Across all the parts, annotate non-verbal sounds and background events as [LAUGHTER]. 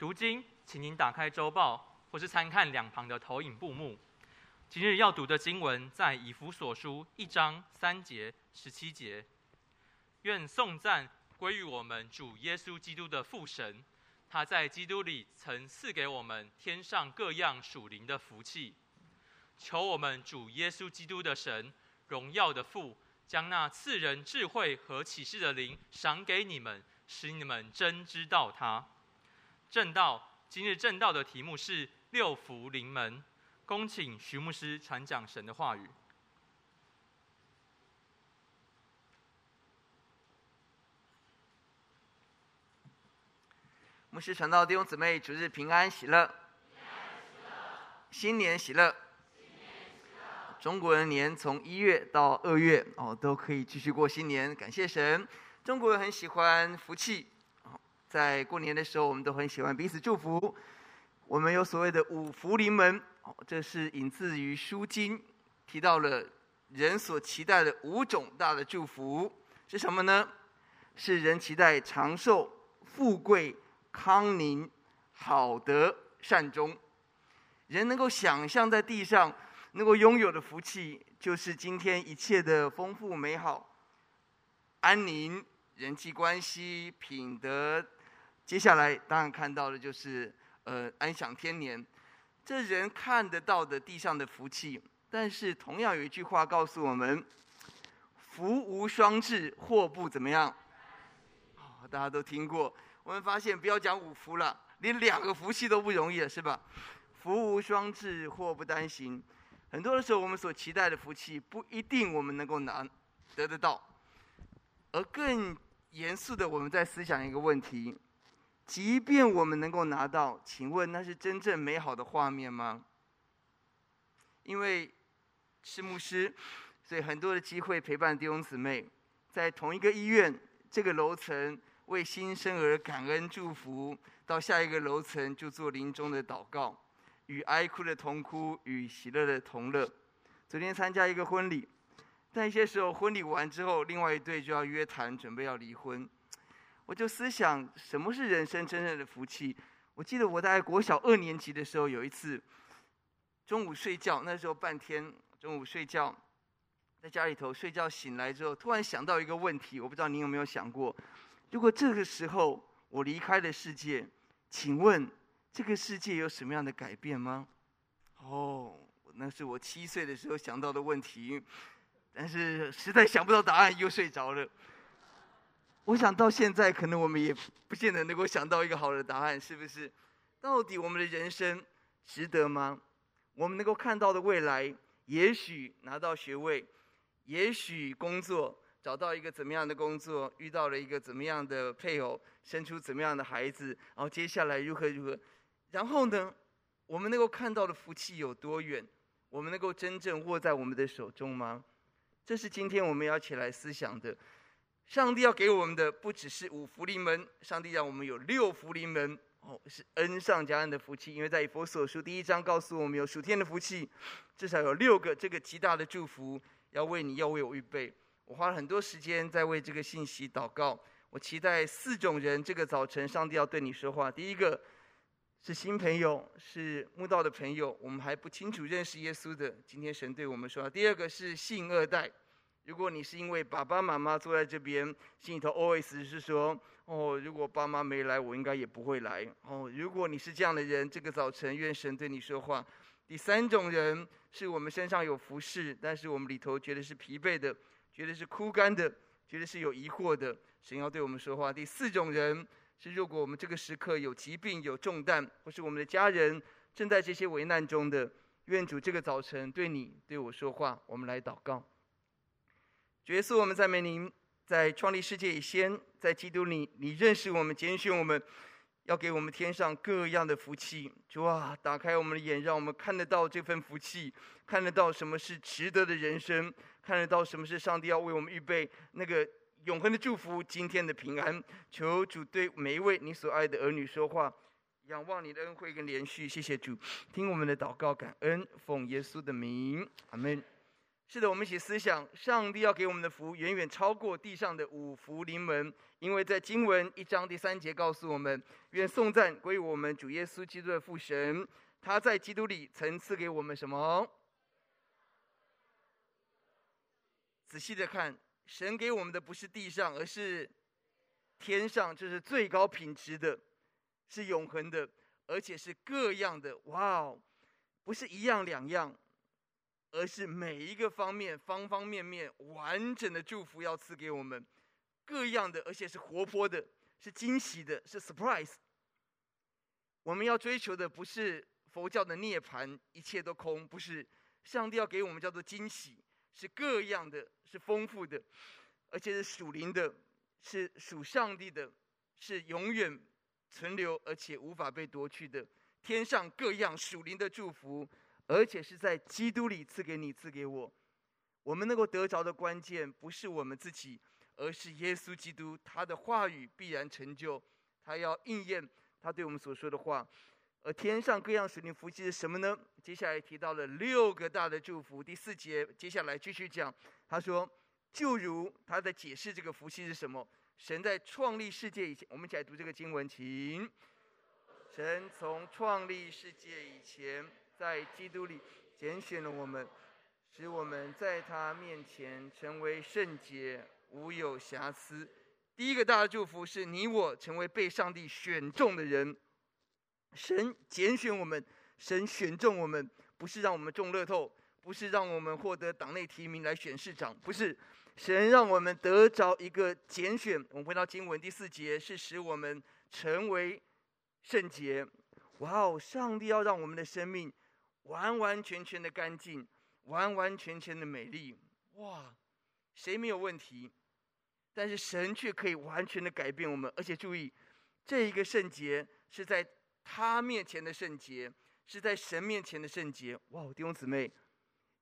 读经，请您打开周报，或是参看两旁的投影布幕。今日要读的经文在以弗所书一章三节十七节。愿颂赞归于我们主耶稣基督的父神，他在基督里曾赐给我们天上各样属灵的福气。求我们主耶稣基督的神，荣耀的父，将那赐人智慧和启示的灵赏给你们，使你们真知道他。正道，今日正道的题目是六福临门。恭请徐牧师传讲神的话语。牧师传道弟兄姊妹，主日平安喜乐，新年喜乐。中国人年从一月到二月哦，都可以继续过新年，感谢神。中国人很喜欢福气，在过年的时候，我们都很喜欢彼此祝福。我们有所谓的五福临门。这是引自于书经，提到了人所期待的五种大的祝福是什么呢？是人期待长寿、富贵、康宁、好德、善终。人能够想象在地上能够拥有的福气，就是今天一切的丰富美好、安宁、人际关系、品德。接下来当然看到的就是呃安享天年。这人看得到的地上的福气，但是同样有一句话告诉我们：福无双至，祸不怎么样。哦，大家都听过。我们发现，不要讲五福了，连两个福气都不容易了，是吧？福无双至，祸不单行。很多的时候，我们所期待的福气，不一定我们能够拿得得到。而更严肃的，我们在思想一个问题。即便我们能够拿到，请问那是真正美好的画面吗？因为是牧师，所以很多的机会陪伴弟兄姊妹，在同一个医院这个楼层为新生儿感恩祝福，到下一个楼层就做临终的祷告，与哀哭的同哭，与喜乐的同乐。昨天参加一个婚礼，但一些时候婚礼完之后，另外一对就要约谈，准备要离婚。我就思想，什么是人生真正的福气？我记得我在国小二年级的时候，有一次中午睡觉，那时候半天中午睡觉，在家里头睡觉醒来之后，突然想到一个问题，我不知道您有没有想过，如果这个时候我离开了世界，请问这个世界有什么样的改变吗？哦，那是我七岁的时候想到的问题，但是实在想不到答案，又睡着了。我想到现在，可能我们也不见得能够想到一个好的答案，是不是？到底我们的人生值得吗？我们能够看到的未来，也许拿到学位，也许工作找到一个怎么样的工作，遇到了一个怎么样的配偶，生出怎么样的孩子，然后接下来如何如何，然后呢？我们能够看到的福气有多远？我们能够真正握在我们的手中吗？这是今天我们要起来思想的。上帝要给我们的不只是五福临门，上帝让我们有六福临门哦，是恩上加恩的福气。因为在以弗所书第一章告诉我们，有属天的福气，至少有六个这个极大的祝福要为你，要为我预备。我花了很多时间在为这个信息祷告。我期待四种人这个早晨上帝要对你说话。第一个是新朋友，是慕道的朋友，我们还不清楚认识耶稣的，今天神对我们说。第二个是信二代。如果你是因为爸爸妈妈坐在这边，心里头 always 是说，哦，如果爸妈没来，我应该也不会来。哦，如果你是这样的人，这个早晨愿神对你说话。第三种人是我们身上有服饰，但是我们里头觉得是疲惫的，觉得是枯干的，觉得是有疑惑的，神要对我们说话。第四种人是如果我们这个时刻有疾病、有重担，或是我们的家人正在这些危难中的，愿主这个早晨对你对我说话。我们来祷告。耶稣，我们赞美您，在创立世界以前，在基督里，你认识我们，拣选我们，要给我们天上各样的福气。主啊，打开我们的眼，让我们看得到这份福气，看得到什么是值得的人生，看得到什么是上帝要为我们预备那个永恒的祝福，今天的平安。求主对每一位你所爱的儿女说话，仰望你的恩惠跟怜恤。谢谢主，听我们的祷告，感恩，奉耶稣的名，阿门。是的，我们一起思想，上帝要给我们的福远远超过地上的五福临门，因为在经文一章第三节告诉我们：愿颂赞归我们主耶稣基督的父神，他在基督里曾赐给我们什么？仔细的看，神给我们的不是地上，而是天上，这是最高品质的，是永恒的，而且是各样的。哇哦，不是一样两样。而是每一个方面、方方面面完整的祝福要赐给我们，各样的，而且是活泼的，是惊喜的，是 surprise。我们要追求的不是佛教的涅槃，一切都空，不是。上帝要给我们叫做惊喜，是各样的，是丰富的，而且是属灵的，是属上帝的，是永远存留而且无法被夺去的。天上各样属灵的祝福。而且是在基督里赐给你，赐给我。我们能够得着的关键，不是我们自己，而是耶稣基督。他的话语必然成就，他要应验他对我们所说的话。而天上各样属灵福气是什么呢？接下来提到了六个大的祝福。第四节，接下来继续讲。他说，就如他在解释这个福气是什么。神在创立世界以前，我们一起来读这个经文，请。神从创立世界以前。在基督里拣选了我们，使我们在他面前成为圣洁，无有瑕疵。第一个大的祝福是你我成为被上帝选中的人。神拣选我们，神选中我们，不是让我们中乐透，不是让我们获得党内提名来选市长，不是。神让我们得着一个拣选。我们回到经文第四节，是使我们成为圣洁。哇哦！上帝要让我们的生命。完完全全的干净，完完全全的美丽，哇！谁没有问题？但是神却可以完全的改变我们，而且注意，这一个圣洁是在他面前的圣洁，是在神面前的圣洁。哇！弟兄姊妹，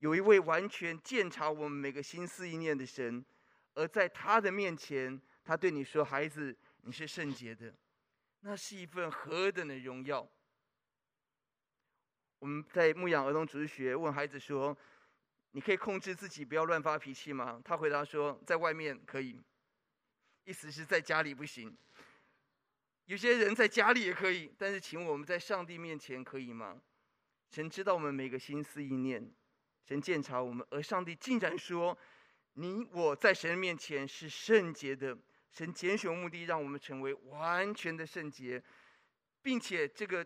有一位完全鉴察我们每个心思意念的神，而在他的面前，他对你说：“孩子，你是圣洁的。”那是一份何等的荣耀！我们在牧养儿童主日学问孩子说：“你可以控制自己不要乱发脾气吗？”他回答说：“在外面可以。”意思是在家里不行。有些人在家里也可以，但是请我们在上帝面前可以吗？神知道我们每个心思意念，神鉴察我们，而上帝竟然说：“你我在神面前是圣洁的。”神拣选目的让我们成为完全的圣洁，并且这个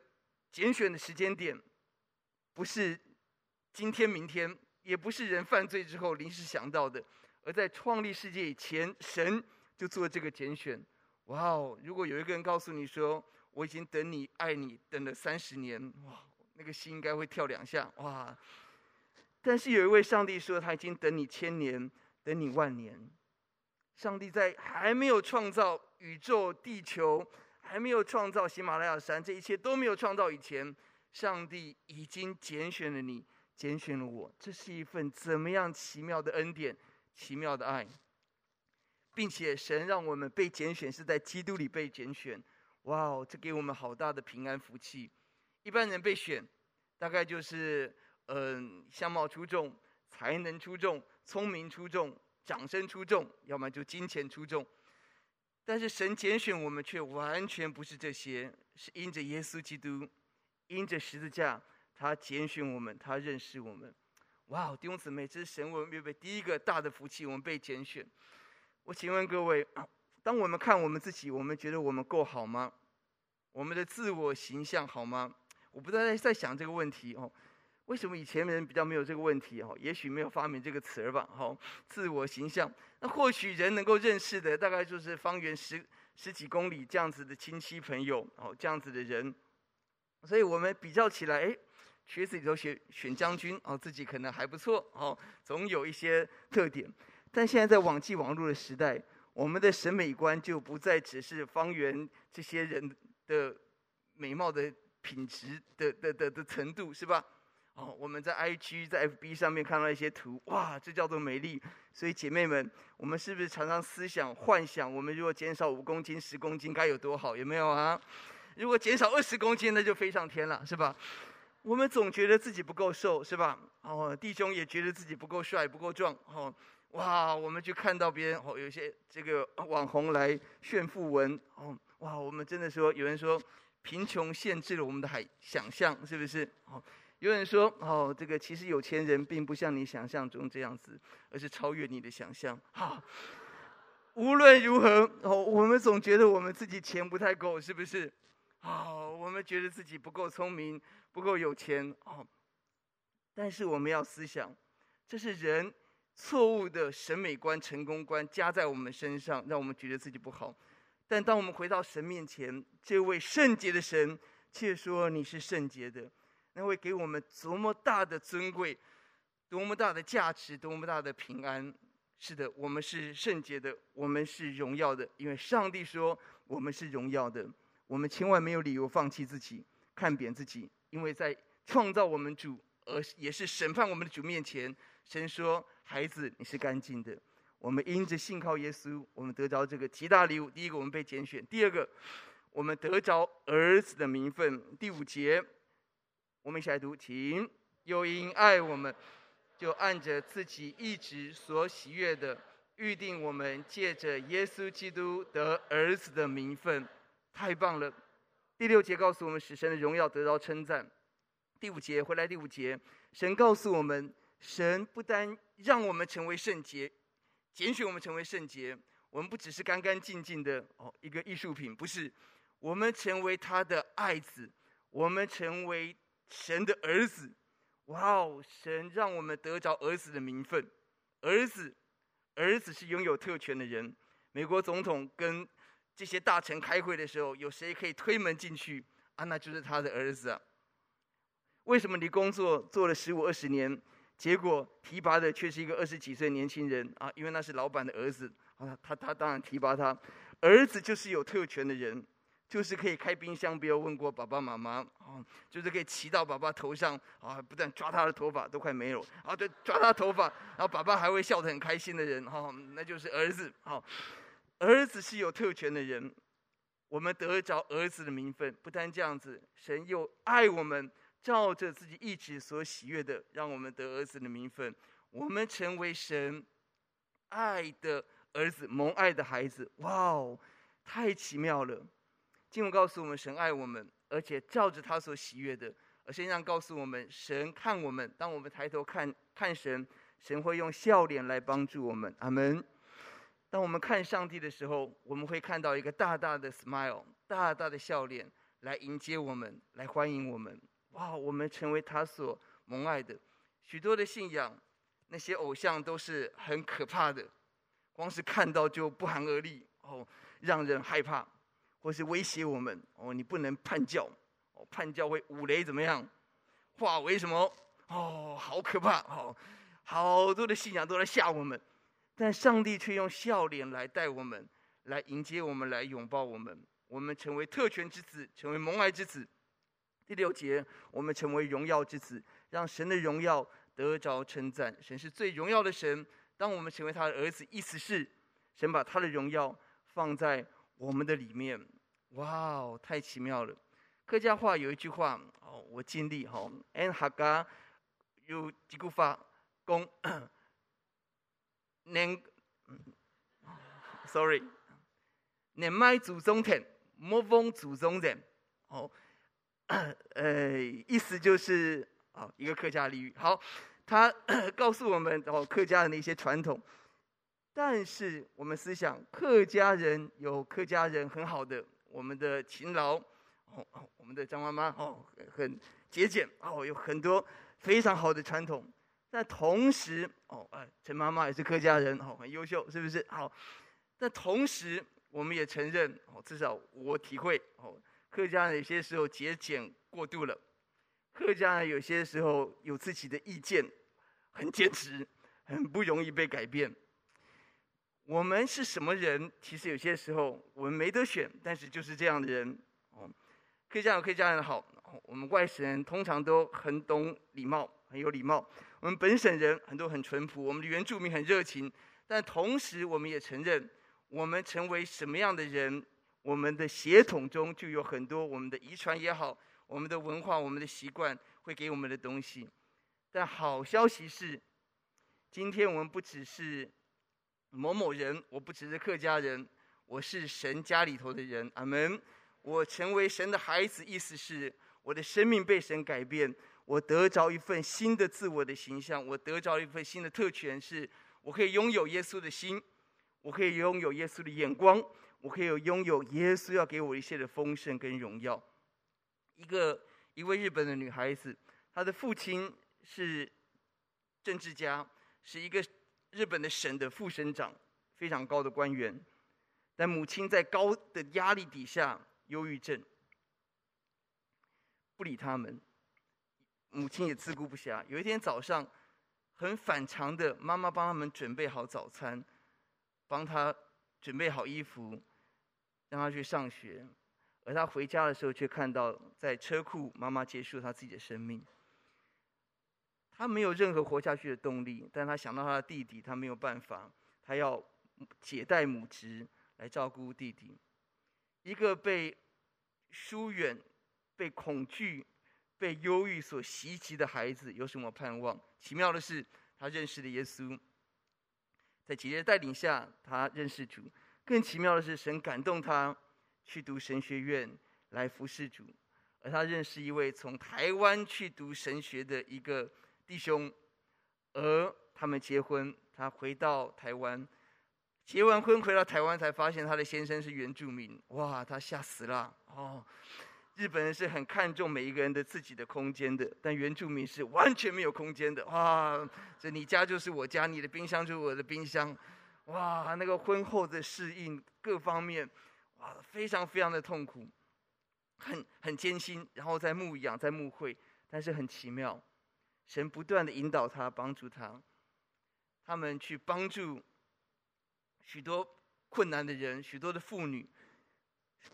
拣选的时间点。不是今天、明天，也不是人犯罪之后临时想到的，而在创立世界以前，神就做这个拣选。哇哦！如果有一个人告诉你说：“我已经等你、爱你等了三十年”，哇，那个心应该会跳两下。哇！但是有一位上帝说：“他已经等你千年，等你万年。”上帝在还没有创造宇宙、地球，还没有创造喜马拉雅山，这一切都没有创造以前。上帝已经拣选了你，拣选了我，这是一份怎么样奇妙的恩典，奇妙的爱，并且神让我们被拣选是在基督里被拣选，哇哦，这给我们好大的平安福气。一般人被选，大概就是嗯、相貌出众、才能出众、聪明出众、掌声出众，要么就金钱出众。但是神拣选我们却完全不是这些，是因着耶稣基督。因着十字架，他拣选我们，他认识我们。哇，弟兄姊妹，这是神我们预备第一个大的福气，我们被拣选。我请问各位，[CLEARS THROAT] 当我们看我们自己，我们觉得我们够好吗？我们的自我形象好吗？我不断在在想这个问题哦。为什么以前的人比较没有这个问题哦？也许没有发明这个词儿吧。好，自我形象，那或许人能够认识的，大概就是方圆十十几公里这样子的亲戚朋友哦，这样子的人。所以我们比较起来，哎，瘸子里头选选将军哦，自己可能还不错哦，总有一些特点。但现在在网际网络的时代，我们的审美观就不再只是方圆这些人的美貌的品质的的的的程度，是吧？哦，我们在 IG 在 FB 上面看到一些图，哇，这叫做美丽。所以姐妹们，我们是不是常常思想幻想，我们如果减少五公斤、十公斤该有多好？有没有啊？如果减少二十公斤，那就飞上天了，是吧？我们总觉得自己不够瘦，是吧？哦，弟兄也觉得自己不够帅、不够壮。哦，哇，我们就看到别人哦，有些这个网红来炫富文。哦，哇，我们真的说，有人说贫穷限制了我们的海想象，是不是？哦，有人说哦，这个其实有钱人并不像你想象中这样子，而是超越你的想象。哈、无论如何，哦，我们总觉得我们自己钱不太够，是不是？哦，我们觉得自己不够聪明。不够有钱哦，但是我们要思想，这是人错误的审美观、成功观加在我们身上，让我们觉得自己不好。但当我们回到神面前，这位圣洁的神却说你是圣洁的，那会给我们多么大的尊贵，多么大的价值，多么大的平安。是的，我们是圣洁的，我们是荣耀的，因为上帝说我们是荣耀的。我们千万没有理由放弃自己，看扁自己。因为在创造我们主，而也是审判我们的主面前，神说：“孩子，你是干净的。”我们因着信靠耶稣，我们得着这个极大礼物。第一个，我们被拣选；第二个，我们得着儿子的名分。第五节，我们一起来读，请又因爱我们，就按着自己一直所喜悦的，预定我们借着耶稣基督得儿子的名分。太棒了！第六节告诉我们，使神的荣耀得到称赞。第五节回来，第五节，神告诉我们，神不单让我们成为圣洁，拣选我们成为圣洁，我们不只是干干净净的哦一个艺术品，不是，我们成为他的爱子，我们成为神的儿子。哇哦，神让我们得着儿子的名分，儿子，儿子是拥有特权的人。美国总统跟这些大臣开会的时候，有谁可以推门进去啊？那就是他的儿子啊。为什么你工作做了十五二十年，结果提拔的却是一个二十几岁年轻人啊？因为那是老板的儿子啊，他他当然提拔他。儿子就是有特权的人，就是可以开冰箱，不要问过爸爸妈妈啊，就是可以骑到爸爸头上啊，不但抓他的头发都快没有啊，对，抓他头发，然后爸爸还会笑得很开心的人哈，那就是儿子好。儿子是有特权的人，我们得着儿子的名分。不但这样子，神又爱我们，照着自己意志所喜悦的，让我们得儿子的名分。我们成为神爱的儿子，蒙爱的孩子。哇哦，太奇妙了！经文告诉我们，神爱我们，而且照着他所喜悦的。而圣经上告诉我们，神看我们，当我们抬头看看神，神会用笑脸来帮助我们。阿门。当我们看上帝的时候，我们会看到一个大大的 smile，大大的笑脸来迎接我们，来欢迎我们。哇，我们成为他所蒙爱的。许多的信仰，那些偶像都是很可怕的，光是看到就不寒而栗哦，让人害怕，或是威胁我们哦，你不能叛教哦，叛教会五雷怎么样？化为什么？哦，好可怕哦，好多的信仰都在吓我们。但上帝却用笑脸来带我们，来迎接我们，来拥抱我们。我们成为特权之子，成为蒙爱之子。第六节，我们成为荣耀之子，让神的荣耀得着称赞。神是最荣耀的神。当我们成为他的儿子，意思是神把他的荣耀放在我们的里面。哇哦，太奇妙了！客家话有一句话哦，我尽力哈。N 哈嘎有几句话讲。年，sorry，年迈祖宗田，莫风祖宗人。哦，[COUGHS] 呃，意思就是哦，一个客家俚语。好，他告诉我们哦，客家人的一些传统。但是我们思想，客家人有客家人很好的，我们的勤劳，哦，我们的张妈妈哦，很节俭哦，有很多非常好的传统。但同时，哦，哎，陈妈妈也是客家人，哦，很优秀，是不是？好，但同时，我们也承认，哦，至少我体会，哦，客家人有些时候节俭过度了，客家人有些时候有自己的意见，很坚持，很不容易被改变。我们是什么人？其实有些时候我们没得选，但是就是这样的人，哦，客家有客家人好，我们外省人通常都很懂礼貌，很有礼貌。我们本省人很多很淳朴，我们的原住民很热情，但同时我们也承认，我们成为什么样的人，我们的血统中就有很多我们的遗传也好，我们的文化、我们的习惯会给我们的东西。但好消息是，今天我们不只是某某人，我不只是客家人，我是神家里头的人。阿门。我成为神的孩子，意思是我的生命被神改变，我得着一份新的自我的形象，我得着一份新的特权，是我可以拥有耶稣的心，我可以拥有耶稣的眼光。我可以有拥有耶稣要给我一切的丰盛跟荣耀。一个一位日本的女孩子，她的父亲是政治家，是一个日本的省的副省长，非常高的官员。但母亲在高的压力底下，忧郁症，不理他们。母亲也自顾不暇。有一天早上，很反常的，妈妈帮他们准备好早餐，帮他准备好衣服。让他去上学，而他回家的时候却看到在车库，妈妈结束他自己的生命。他没有任何活下去的动力，但他想到他的弟弟，他没有办法，他要解带母职来照顾弟弟。一个被疏远、被恐惧、被忧郁所袭击的孩子，有什么盼望？奇妙的是，他认识了耶稣，在姐姐带领下，他认识主。更奇妙的是，神感动他去读神学院来服侍主，而他认识一位从台湾去读神学的一个弟兄，而他们结婚，他回到台湾，结完婚回到台湾才发现他的先生是原住民，哇，他吓死了哦！日本人是很看重每一个人的自己的空间的，但原住民是完全没有空间的，哇，这你家就是我家，你的冰箱就是我的冰箱。哇，那个婚后的适应各方面，哇，非常非常的痛苦，很很艰辛。然后在牧养，在牧会，但是很奇妙，神不断的引导他，帮助他，他们去帮助许多困难的人，许多的妇女，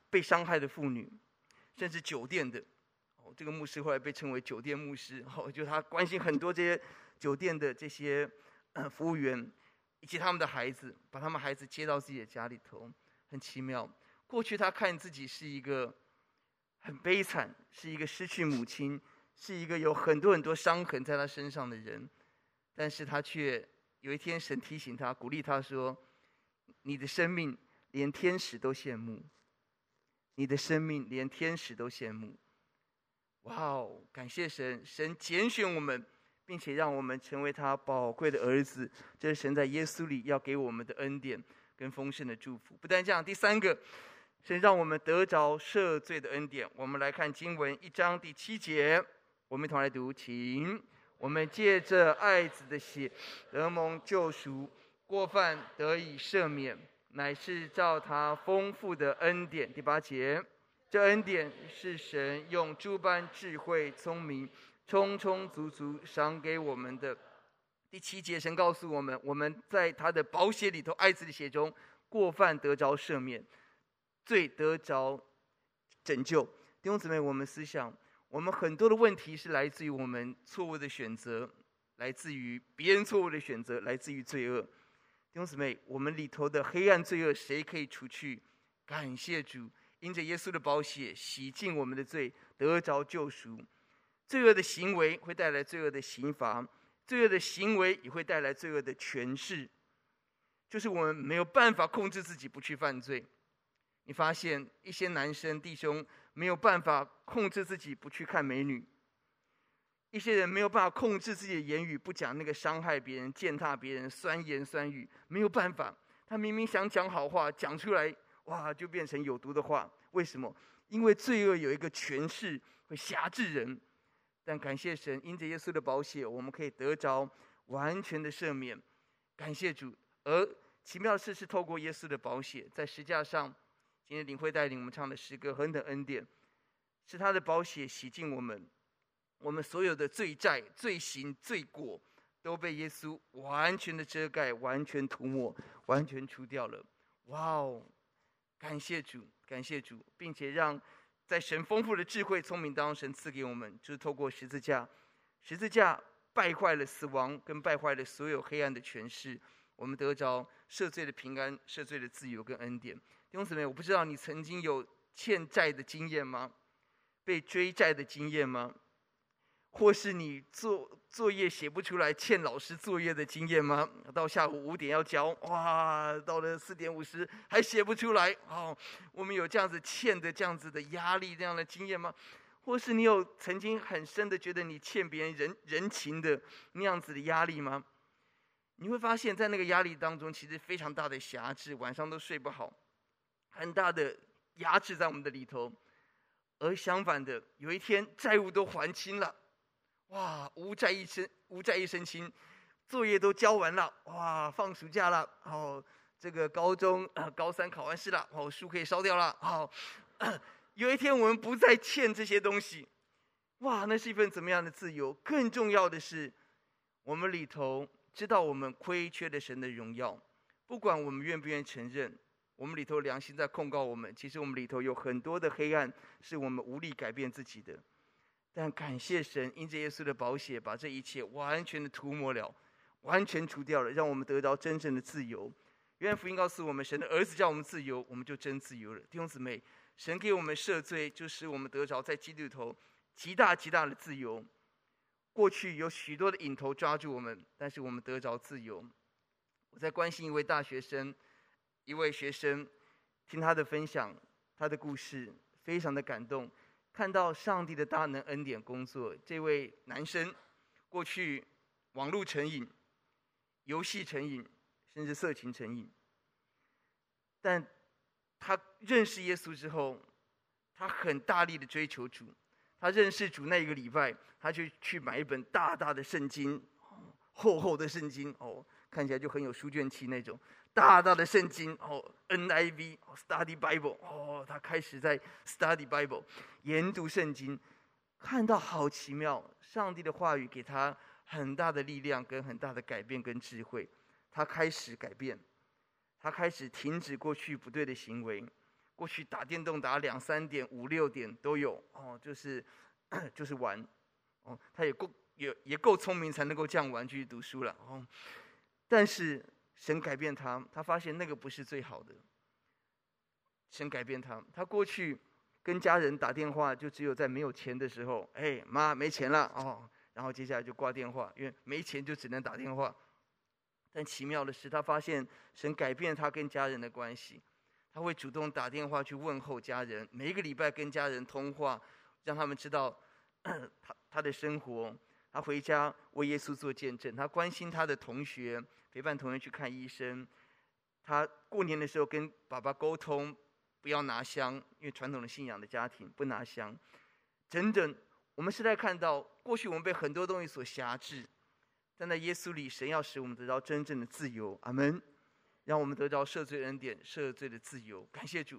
被伤害的妇女，甚至酒店的。哦，这个牧师后来被称为酒店牧师。[LAUGHS] 哦，就他关心很多这些酒店的这些服务员。以及他们的孩子，把他们孩子接到自己的家里头，很奇妙。过去他看自己是一个很悲惨，是一个失去母亲，是一个有很多很多伤痕在他身上的人，但是他却有一天神提醒他，鼓励他说：“你的生命连天使都羡慕，你的生命连天使都羡慕。”哇哦，感谢神，神拣选我们。并且让我们成为他宝贵的儿子，这是神在耶稣里要给我们的恩典跟丰盛的祝福。不但这样，第三个，神让我们得着赦罪的恩典。我们来看经文一章第七节，我们一同来读，请我们借着爱子的血得蒙救赎，过犯得以赦免，乃是照他丰富的恩典。第八节，这恩典是神用诸般智慧聪明。充充足足赏给我们的。第七节，神告诉我们，我们在他的宝血里头，爱子的血中，过犯得着赦免，罪得着拯救。弟兄姊妹，我们思想，我们很多的问题是来自于我们错误的选择，来自于别人错误的选择，来自于罪恶。弟兄姊妹，我们里头的黑暗罪恶，谁可以除去？感谢主，因着耶稣的宝血洗净我们的罪，得着救赎。罪恶的行为会带来罪恶的刑罚，罪恶的行为也会带来罪恶的权势，就是我们没有办法控制自己不去犯罪。你发现一些男生弟兄没有办法控制自己不去看美女，一些人没有办法控制自己的言语不讲那个伤害别人、践踏别人、酸言酸语，没有办法。他明明想讲好话，讲出来哇，就变成有毒的话。为什么？因为罪恶有一个权势会辖制人。但感谢神，因着耶稣的宝血，我们可以得着完全的赦免。感谢主。而奇妙的事是，透过耶稣的宝血，在十架上，今天领会带领我们唱的诗歌何等恩典，是他的宝血洗净我们，我们所有的罪债、罪行、罪过，都被耶稣完全的遮盖、完全涂抹、完全除掉了。哇哦！感谢主，感谢主，并且让。在神丰富的智慧、聪明当中，神赐给我们，就是透过十字架，十字架败坏了死亡，跟败坏了所有黑暗的权势，我们得着赦罪的平安、赦罪的自由跟恩典。弟兄姊妹，我不知道你曾经有欠债的经验吗？被追债的经验吗？或是你作作业写不出来，欠老师作业的经验吗？到下午五点要交，哇，到了四点五十还写不出来，哦，我们有这样子欠的这样子的压力，这样的经验吗？或是你有曾经很深的觉得你欠别人人人情的那样子的压力吗？你会发现在那个压力当中，其实非常大的辖制，晚上都睡不好，很大的压制在我们的里头。而相反的，有一天债务都还清了。哇，无债一身，无债一身轻，作业都交完了，哇，放暑假了，好，这个高中啊高三考完试了，好，书可以烧掉了，好，有一天我们不再欠这些东西，哇，那是一份怎么样的自由？更重要的是，我们里头知道我们亏缺了神的荣耀，不管我们愿不愿意承认，我们里头良心在控告我们，其实我们里头有很多的黑暗，是我们无力改变自己的。但感谢神，因着耶稣的宝血，把这一切完全的涂抹了，完全除掉了，让我们得到真正的自由。约翰福音告诉我们，神的儿子叫我们自由，我们就真自由了。弟兄姊妹，神给我们赦罪，就使我们得着在基督里头极大极大的自由。过去有许多的瘾头抓住我们，但是我们得着自由。我在关心一位大学生，一位学生，听他的分享，他的故事，非常的感动。看到上帝的大能恩典工作，这位男生过去网络成瘾、游戏成瘾，甚至色情成瘾。但他认识耶稣之后，他很大力的追求主。他认识主那一个礼拜，他就去买一本大大的圣经，厚厚的圣经哦，看起来就很有书卷气那种。大大的圣经哦，NIV Study Bible 哦，他开始在 Study Bible 研读圣经，看到好奇妙，上帝的话语给他很大的力量跟很大的改变跟智慧，他开始改变，他开始停止过去不对的行为，过去打电动打两三点五六点都有哦，就是 [CLEARS THROAT] 就是玩哦，他也够也也够聪明才能够这样玩继续读书了哦，但是。神改变他，他发现那个不是最好的。神改变他，他过去跟家人打电话，就只有在没有钱的时候，哎，妈没钱了哦，然后接下来就挂电话，因为没钱就只能打电话。但奇妙的是，他发现神改变他跟家人的关系，他会主动打电话去问候家人，每一个礼拜跟家人通话，让他们知道他他的生活。他回家为耶稣做见证，他关心他的同学。陪伴同学去看医生，他过年的时候跟爸爸沟通，不要拿香，因为传统的信仰的家庭不拿香。整整我们是在看到，过去我们被很多东西所辖制，但在耶稣里，神要使我们得到真正的自由。阿门。让我们得到赦罪恩典、赦罪的自由。感谢主。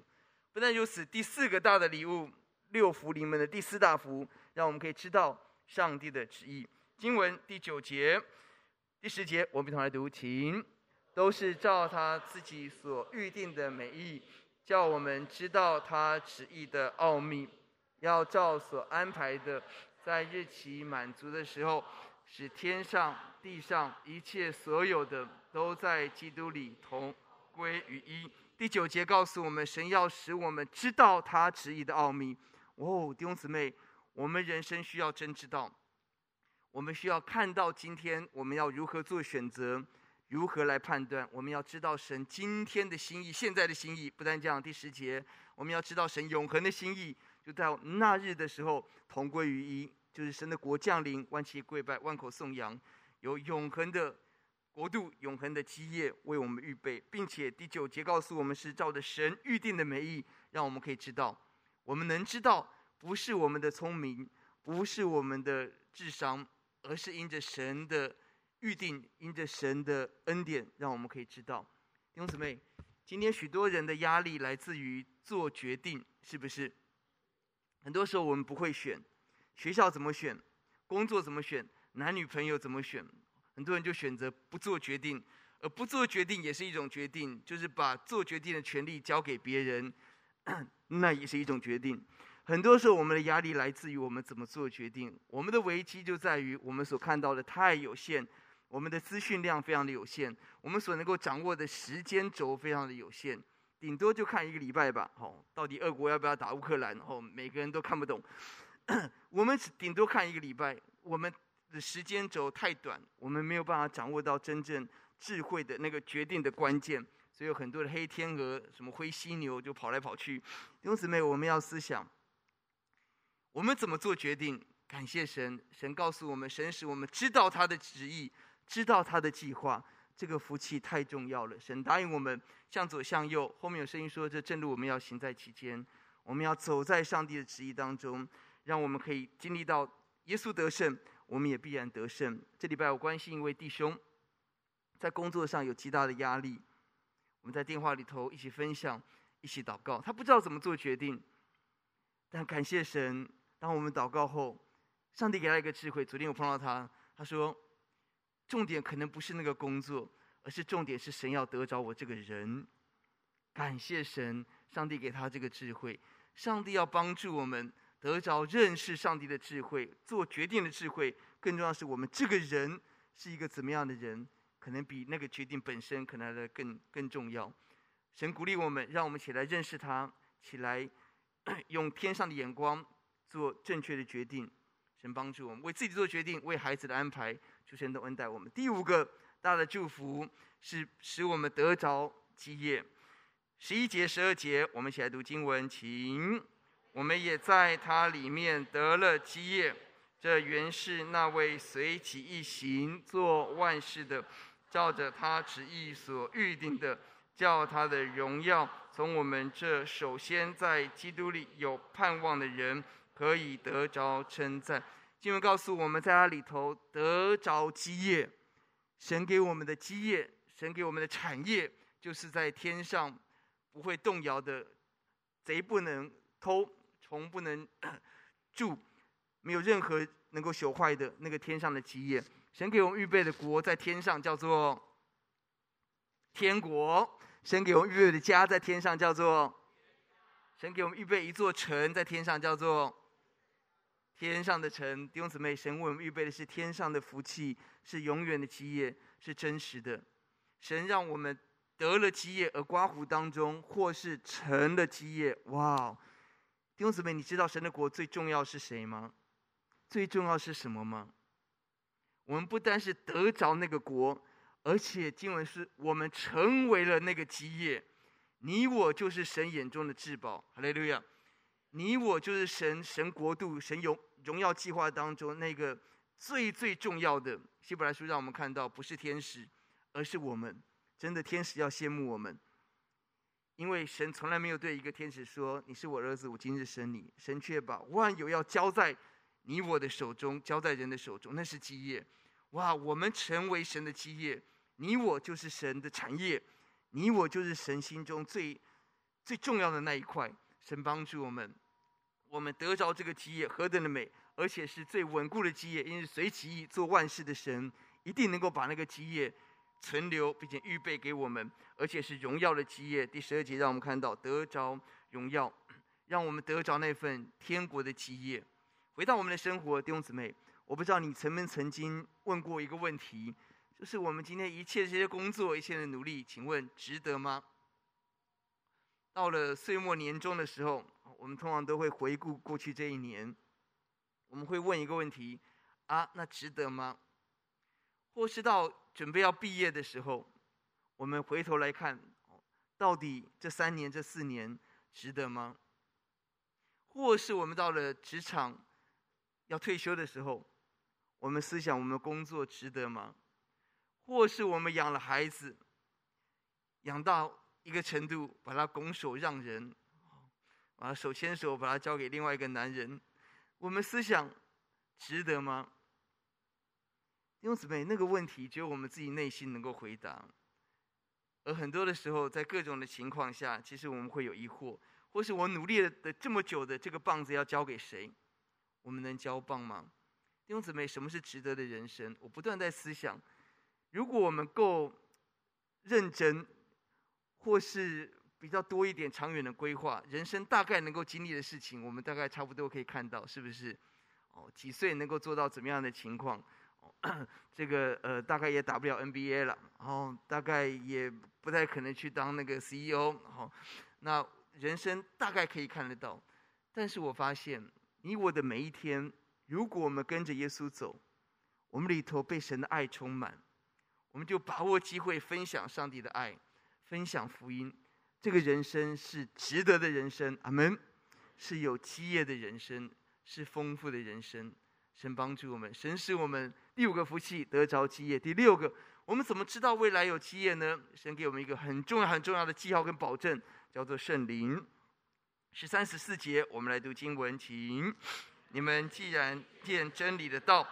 不但如此，第四个大的礼物，六福临门的第四大福，让我们可以知道上帝的旨意。经文第九节。第十节，我们一同来读，请，都是照他自己所预定的美意，叫我们知道他旨意的奥秘，要照所安排的，在日期满足的时候，使天上地上一切所有的，都在基督里同归于一。第九节告诉我们，神要使我们知道他旨意的奥秘。哦，弟兄姊妹，我们人生需要真知道。我们需要看到今天我们要如何做选择，如何来判断。我们要知道神今天的心意，现在的心意。不但这样，第十节，我们要知道神永恒的心意，就在那日的时候同归于一，就是神的国降临，万膝跪拜，万口颂扬，有永恒的国度、永恒的基业为我们预备，并且第九节告诉我们是照着神预定的美意，让我们可以知道，我们能知道不是我们的聪明，不是我们的智商。而是因着神的预定，因着神的恩典，让我们可以知道，弟兄姊妹，今天许多人的压力来自于做决定，是不是？很多时候我们不会选，学校怎么选，工作怎么选，男女朋友怎么选，很多人就选择不做决定，而不做决定也是一种决定，就是把做决定的权利交给别人，[COUGHS] 那也是一种决定。很多时候，我们的压力来自于我们怎么做决定。我们的危机就在于我们所看到的太有限，我们的资讯量非常的有限，我们所能够掌握的时间轴非常的有限。顶多就看一个礼拜吧。好，到底俄国要不要打乌克兰？哦，每个人都看不懂。[CLEARS THROAT] 我们顶多看一个礼拜，我们的时间轴太短，我们没有办法掌握到真正智慧的那个决定的关键。所以有很多的黑天鹅，什么灰犀牛就跑来跑去。弟兄姊妹，我们要思想，我们怎么做决定？感谢神，神告诉我们，神使我们知道他的旨意，知道他的计划。这个福气太重要了。神答应我们向左向右，后面有声音说：“这正路我们要行在其间，我们要走在上帝的旨意当中。”让我们可以经历到耶稣得胜，我们也必然得胜。这礼拜我关心一位弟兄，在工作上有极大的压力。我们在电话里头一起分享，一起祷告。他不知道怎么做决定，但感谢神，当我们祷告后，上帝给他一个智慧。昨天我碰到他，他说：“重点可能不是那个工作，而是重点是神要得着我这个人。”感谢神，上帝给他这个智慧。上帝要帮助我们。得着认识上帝的智慧，做决定的智慧，更重要是我们这个人是一个怎么样的人，可能比那个决定本身可能来的更更重要。神鼓励我们，让我们起来认识他，起来 [CLEARS THROAT] 用天上的眼光做正确的决定。神帮助我们为自己做决定，为孩子的安排，求神都恩待我们。第五个大的祝福是使我们得着基业。十一节、十二节，我们一起来读经文，请。我们也在他里面得了基业，这原是那位随己意行做万事的，照着他旨意所预定的，叫他的荣耀从我们这首先在基督里有盼望的人可以得着称赞。经文告诉我们，在他里头得着基业，神给我们的基业，神给我们的产业，就是在天上不会动摇的，贼不能偷。虫不能住，没有任何能够朽坏的那个天上的基业。神给我们预备的国在天上，叫做天国；神给我们预备的家在天上，叫做神给我们预备一座城在天上，叫做天上的城。弟兄姊妹，神为我们预备的是天上的福气，是永远的基业，是真实的。神让我们得了基业，而刮胡当中或是成了基业。哇！弟兄姊妹，你知道神的国最重要是谁吗？最重要是什么吗？我们不单是得着那个国，而且经文是我们成为了那个基业。你我就是神眼中的至宝，哈利路亚！你我就是神神国度神荣荣耀计划当中那个最最重要的。希伯来书让我们看到，不是天使，而是我们。真的，天使要羡慕我们。因为神从来没有对一个天使说：“你是我儿子，我今日生你。”神却把万有要交在你我的手中，交在人的手中，那是基业。哇！我们成为神的基业，你我就是神的产业，你我就是神心中最最重要的那一块。神帮助我们，我们得着这个基业何等的美，而且是最稳固的基业，因为随其意做万事的神一定能够把那个基业。存留并且预备给我们，而且是荣耀的基业。第十二节让我们看到得着荣耀，让我们得着那份天国的基业。回到我们的生活，弟兄姊妹，我不知道你曾不曾经问过一个问题，就是我们今天一切这些工作、一切的努力，请问值得吗？到了岁末年终的时候，我们通常都会回顾过去这一年，我们会问一个问题：啊，那值得吗？或是到准备要毕业的时候，我们回头来看，到底这三年、这四年值得吗？或是我们到了职场要退休的时候，我们思想我们的工作值得吗？或是我们养了孩子，养到一个程度，把他拱手让人，把他手牵手，把他交给另外一个男人，我们思想值得吗？弟兄姊妹，那个问题只有我们自己内心能够回答。而很多的时候，在各种的情况下，其实我们会有疑惑，或是我努力了的这么久的这个棒子要交给谁？我们能交棒吗？弟兄姊妹，什么是值得的人生？我不断在思想，如果我们够认真，或是比较多一点长远的规划，人生大概能够经历的事情，我们大概差不多可以看到，是不是？哦，几岁能够做到怎么样的情况？[CLEARS THROAT] 这个呃大概也打不了 NBA 了，然后大概也不太可能去当那个 CEO，好，那人生大概可以看得到，但是我发现你我的每一天，如果我们跟着耶稣走，我们里头被神的爱充满，我们就把握机会分享上帝的爱，分享福音，这个人生是值得的人生，阿门，是有基业的人生，是丰富的人生。神帮助我们，神使我们第五个福气得着基业。第六个，我们怎么知道未来有基业呢？神给我们一个很重要、很重要的记号跟保证，叫做圣灵。十三、十四节，我们来读经文，请你们既然见真理的道，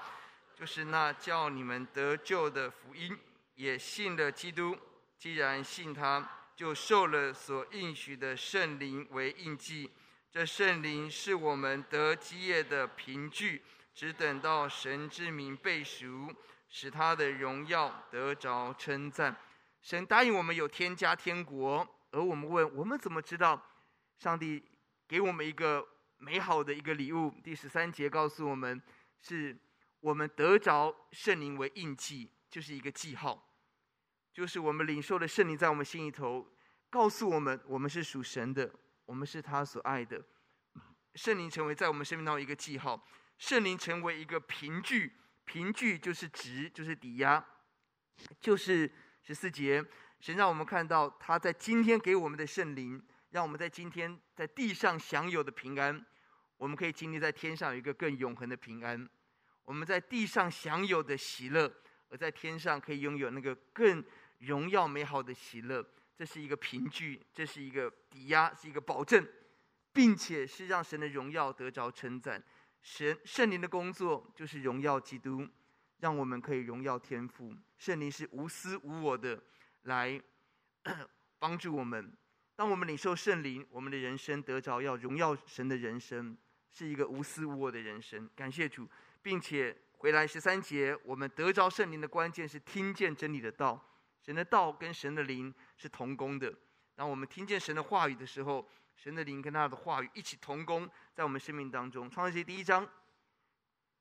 就是那叫你们得救的福音，也信了基督。既然信他，就受了所应许的圣灵为印记。这圣灵是我们得基业的凭据。只等到神之名被赎，使他的荣耀得着称赞。神答应我们有天家天国，而我们问：我们怎么知道上帝给我们一个美好的一个礼物？第十三节告诉我们，是我们得着圣灵为印记，就是一个记号，就是我们领受的圣灵在我们心里头，告诉我们我们是属神的，我们是他所爱的。圣灵成为在我们生命当中一个记号。圣灵成为一个凭据，凭据就是值，就是抵押，就是十四节，神让我们看到他在今天给我们的圣灵，让我们在今天在地上享有的平安，我们可以经历在天上有一个更永恒的平安。我们在地上享有的喜乐，而在天上可以拥有那个更荣耀美好的喜乐。这是一个凭据，这是一个抵押，是一个保证，并且是让神的荣耀得着称赞。神圣灵的工作就是荣耀基督，让我们可以荣耀天父。圣灵是无私无我的来 [COUGHS] 帮助我们。当我们领受圣灵，我们的人生得着要荣耀神的人生，是一个无私无我的人生。感谢主，并且回来十三节，我们得着圣灵的关键是听见真理的道。神的道跟神的灵是同工的。当我们听见神的话语的时候，神的灵跟他的话语一起同工，在我们生命当中。创世纪第一章，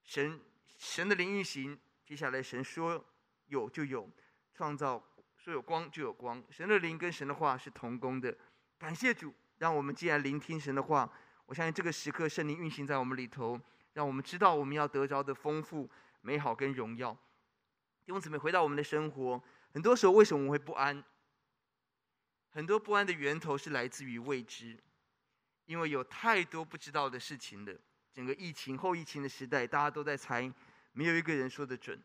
神神的灵运行，接下来神说有就有，创造说有光就有光。神的灵跟神的话是同工的。感谢主，让我们既然聆听神的话，我相信这个时刻圣灵运行在我们里头，让我们知道我们要得着的丰富、美好跟荣耀。弟兄姊妹，回到我们的生活，很多时候为什么我们会不安？很多不安的源头是来自于未知。因为有太多不知道的事情了，整个疫情后疫情的时代，大家都在猜，没有一个人说得准。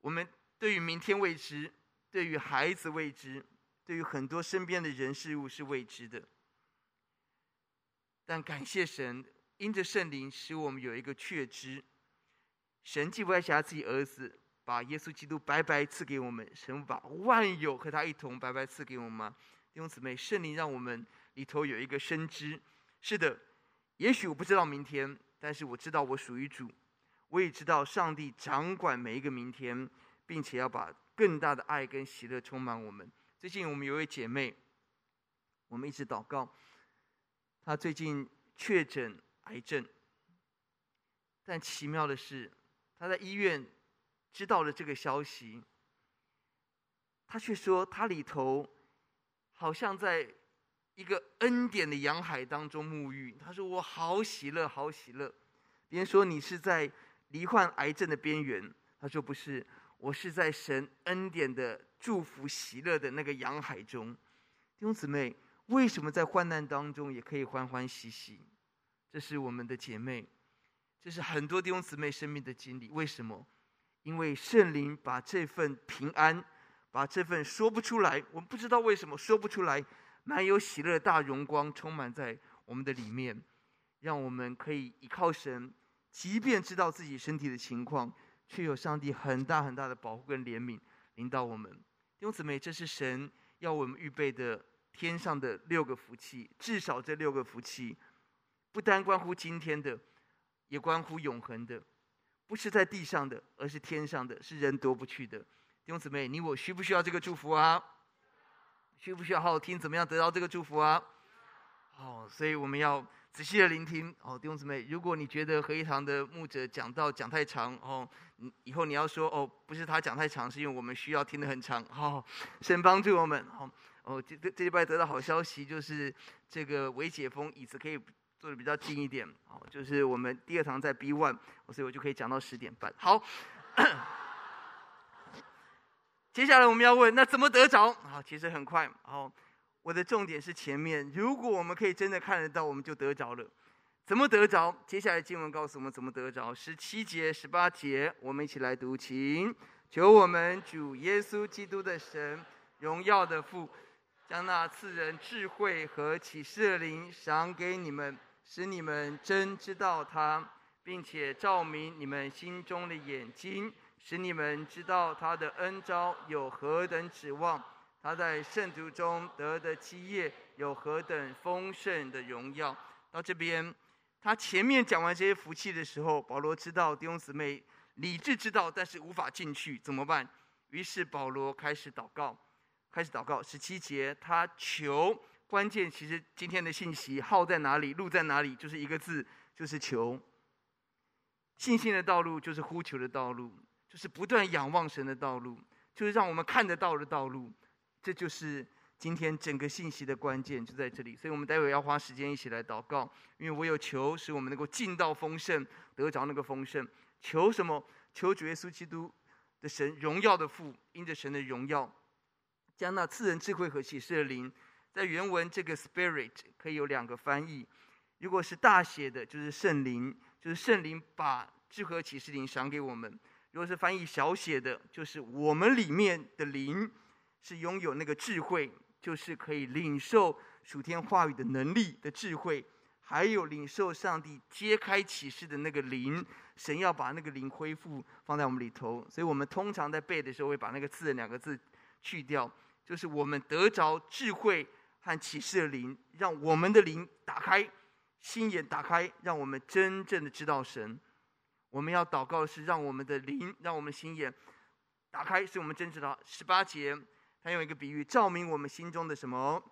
我们对于明天未知，对于孩子未知，对于很多身边的人事物是未知的。但感谢神，因着圣灵使我们有一个确知。神既不爱惜自己儿子，把耶稣基督白白赐给我们，神把万有和他一同白白赐给我们吗？弟兄姊妹，圣灵让我们。里头有一个深知，是的，也许我不知道明天，但是我知道我属于主，我也知道上帝掌管每一个明天，并且要把更大的爱跟喜乐充满我们。最近我们有位姐妹，我们一直祷告，她最近确诊癌症，但奇妙的是，她在医院知道了这个消息，她却说她里头好像在。一个恩典的洋海当中沐浴，他说：“我好喜乐，好喜乐。”别人说：“你是在罹患癌症的边缘。”他说：“不是，我是在神恩典的祝福、喜乐的那个洋海中。”弟兄姊妹，为什么在患难当中也可以欢欢喜喜？这是我们的姐妹，这是很多弟兄姊妹生命的经历。为什么？因为圣灵把这份平安，把这份说不出来，我们不知道为什么说不出来。满有喜乐大荣光充满在我们的里面，让我们可以依靠神，即便知道自己身体的情况，却有上帝很大很大的保护跟怜悯引导我们。弟兄姊妹，这是神要我们预备的天上的六个福气，至少这六个福气，不单关乎今天的，也关乎永恒的，不是在地上的，而是天上的，是人夺不去的。弟兄姊妹，你我需不需要这个祝福啊？需不需要好好听？怎么样得到这个祝福啊？好，所以我们要仔细的聆听哦，弟兄姊妹，如果你觉得合一堂的牧者讲道讲太长哦，以后你要说哦，不是他讲太长，是因为我们需要听得很长。好、哦，神帮助我们。好、哦，哦，这这礼拜得到好消息，就是这个微解封椅子可以坐的比较近一点。哦，就是我们第二堂在 B one，所以我就可以讲到十点半。好，接下来我们要问，那怎么得着？好，其实很快。好。我的重点是前面，如果我们可以真的看得到，我们就得着了。怎么得着？接下来经文告诉我们怎么得着。十七节、十八节，我们一起来读，请求我们主耶稣基督的神，荣耀的父，将那赐人智慧和启示的灵赏给你们，使你们真知道他，并且照明你们心中的眼睛，使你们知道他的恩召有何等指望。他在圣徒中得的基业有何等丰盛的荣耀？到这边，他前面讲完这些福气的时候，保罗知道弟兄姊妹理智知道，但是无法进去，怎么办？于是保罗开始祷告，开始祷告。十七节，他求，关键其实今天的信息号在哪里，路在哪里，就是一个字，就是求。信心的道路就是呼求的道路，就是不断仰望神的道路，就是让我们看得到的道路。这就是今天整个信息的关键，就在这里。所以，我们待会要花时间一起来祷告，因为我有求，使我们能够进到丰盛，得着那个丰盛。求什么？求主耶稣基督的神荣耀的父，因着神的荣耀，将那赐人智慧和启示的灵，在原文这个 Spirit 可以有两个翻译。如果是大写的，就是圣灵，就是圣灵把智慧和启示灵赏给我们；如果是翻译小写的，就是我们里面的灵。是拥有那个智慧，就是可以领受属天话语的能力的智慧，还有领受上帝揭开启示的那个灵。神要把那个灵恢复放在我们里头，所以我们通常在背的时候会把那个“字”两个字去掉，就是我们得着智慧和启示的灵，让我们的灵打开，心眼打开，让我们真正的知道神。我们要祷告的是让我们的灵，让我们心眼打开，使我们真知道。十八节。他用一个比喻，照明我们心中的什么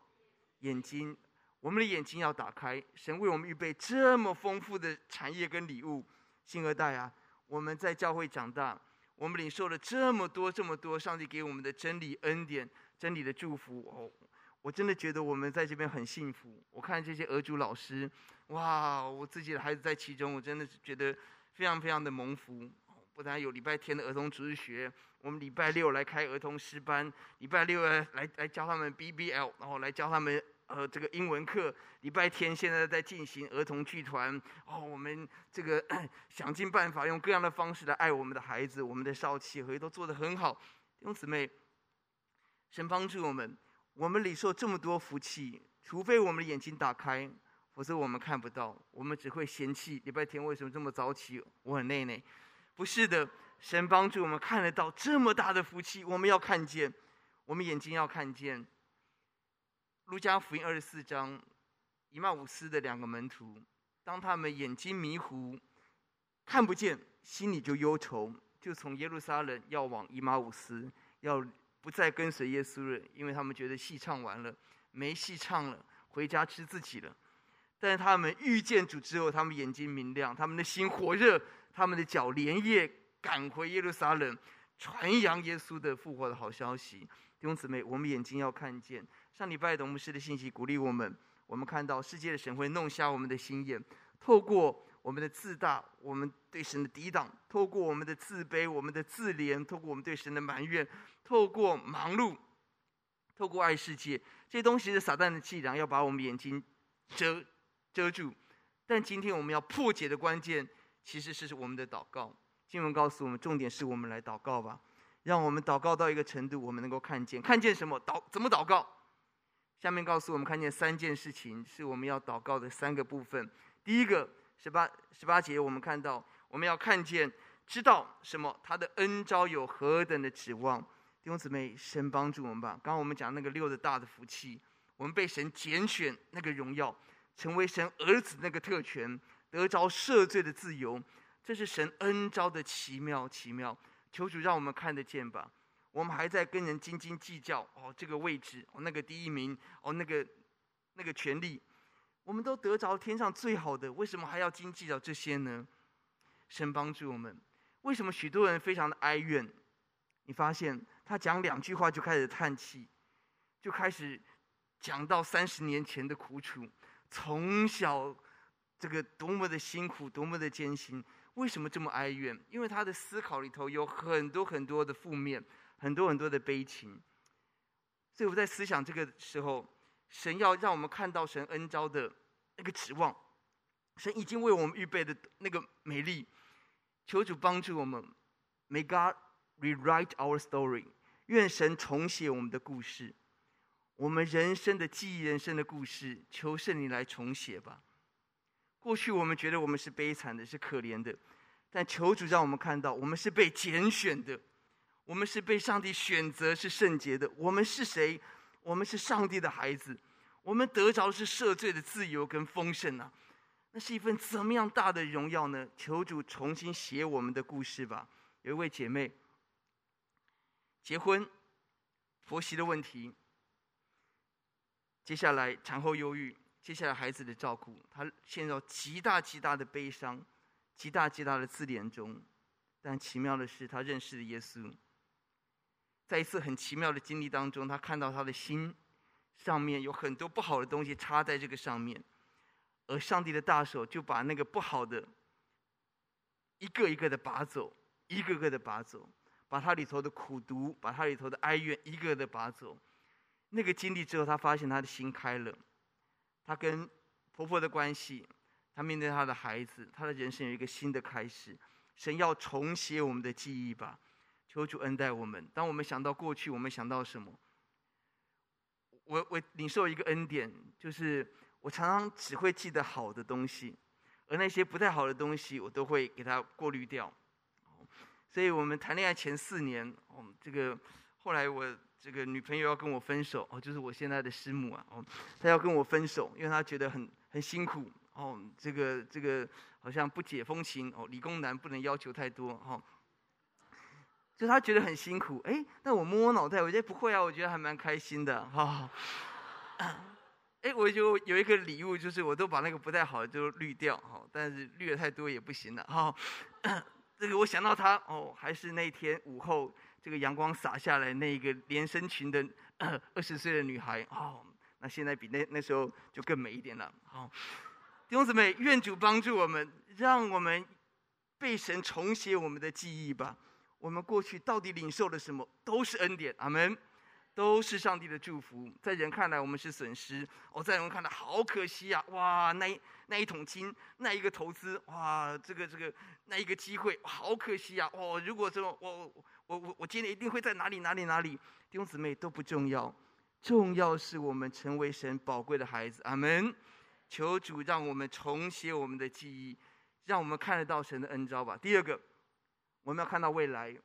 眼睛？我们的眼睛要打开。神为我们预备这么丰富的产业跟礼物，新二代啊，我们在教会长大，我们领受了这么多这么多上帝给我们的真理恩典、真理的祝福哦，我真的觉得我们在这边很幸福。我看这些俄族老师，哇，我自己的孩子在其中，我真的是觉得非常非常的蒙福。不但有礼拜天的儿童主日学，我们礼拜六来开儿童诗班，礼拜六来来来教他们 BBL，然后来教他们呃这个英文课。礼拜天现在在进行儿童剧团，哦，我们这个 [CLEARS THROAT] 想尽办法用各样的方式来爱我们的孩子，我们的少期合一都做得很好。弟兄姊妹，神帮助我们，我们领受这么多福气，除非我们的眼睛打开，否则我们看不到，我们只会嫌弃礼拜天为什么这么早起，我很累呢。不是的，神帮助我们看得到这么大的福气，我们要看见，我们眼睛要看见。路加福音二十四章，以马忤斯的两个门徒，当他们眼睛迷糊，看不见，心里就忧愁，就从耶路撒冷要往以马忤斯，要不再跟随耶稣了，因为他们觉得戏唱完了，没戏唱了，回家吃自己了。但是他们遇见主之后，他们眼睛明亮，他们的心火热。他们的脚连夜赶回耶路撒冷，传扬耶稣的复活的好消息。弟兄姊妹，我们眼睛要看见。上礼拜董牧师的信息鼓励我们，我们看到世界的神会弄瞎我们的心眼，透过我们的自大，我们对神的抵挡，透过我们的自卑，我们的自怜，透过我们对神的埋怨，透过忙碌，透过爱世界，这些东西是撒旦的伎俩，要把我们眼睛遮遮住。但今天我们要破解的关键。其实是我们的祷告，经文告诉我们，重点是我们来祷告吧，让我们祷告到一个程度，我们能够看见，看见什么？祷怎么祷告？下面告诉我们，看见三件事情是我们要祷告的三个部分。第一个，十八十八节，我们看到我们要看见，知道什么？他的恩招有何等的指望？弟兄姊妹，神帮助我们吧。刚刚我们讲那个六的大的福气，我们被神拣选那个荣耀，成为神儿子那个特权。得着赦罪的自由，这是神恩招的奇妙奇妙。求主让我们看得见吧。我们还在跟人斤斤计较哦，这个位置哦，那个第一名哦，那个那个权利。我们都得着天上最好的，为什么还要斤计较这些呢？神帮助我们。为什么许多人非常的哀怨？你发现他讲两句话就开始叹气，就开始讲到三十年前的苦楚，从小这个多么的辛苦，多么的艰辛。为什么这么哀怨？因为他的思考里头有很多很多的负面，很多很多的悲情。所以我在思想这个时候，神要让我们看到神恩召的那个指望，神已经为我们预备的那个美丽。求主帮助我们，May God rewrite our story。愿神重写我们的故事，我们人生的记忆，人生的故事，求圣灵来重写吧。过去我们觉得我们是悲惨的，是可怜的，但求主让我们看到，我们是被拣选的，我们是被上帝选择，是圣洁的。我们是谁？我们是上帝的孩子，我们得着是赦罪的自由跟丰盛啊！那是一份怎么样大的荣耀呢？求主重新写我们的故事吧。有一位姐妹结婚，婆媳的问题，接下来产后忧郁。接下来孩子的照顾，他陷入极大极大的悲伤，极大极大的自怜中。但奇妙的是，他认识了耶稣。在一次很奇妙的经历当中，他看到他的心上面有很多不好的东西插在这个上面，而上帝的大手就把那个不好的一个一个的拔走，一个个的拔走，把他里头的苦毒，把他里头的哀怨一个个的拔走。那个经历之后，他发现他的心开了。他跟婆婆的关系，他面对他的孩子，他的人生有一个新的开始。神要重写我们的记忆吧，求主恩待我们。当我们想到过去，我们想到什么？我我领受一个恩典，就是我常常只会记得好的东西，而那些不太好的东西，我都会给它过滤掉。所以我们谈恋爱前四年，哦，这个后来我。这个女朋友要跟我分手哦，就是我现在的师母啊哦，她要跟我分手，因为她觉得很很辛苦哦，这个这个好像不解风情哦，理工男不能要求太多哦，就他觉得很辛苦。哎，那我摸摸脑袋，我觉得不会啊，我觉得还蛮开心的哈。哎，我就有一个礼物，就是我都把那个不太好的都滤掉哈，但是滤的太多也不行了哈。这个我想到她哦，还是那天午后。这个阳光洒下来，那一个连身裙的二十岁的女孩，哦，那现在比那那时候就更美一点了。好、哦，弟兄姊妹，愿主帮助我们，让我们被神重写我们的记忆吧。我们过去到底领受了什么，都是恩典，阿门，都是上帝的祝福。在人看来，我们是损失；哦，在人看来，好可惜、啊！哇，那那一桶金，那一个投资，哇，这个这个那一个机会，好可惜、啊！哦，如果说我。我我我今天一定会在哪里哪里哪里，弟兄姊妹都不重要，重要是我们成为神宝贵的孩子。阿门。求主让我们重写我们的记忆，让我们看得到神的恩召吧。第二个，我们要看到未来，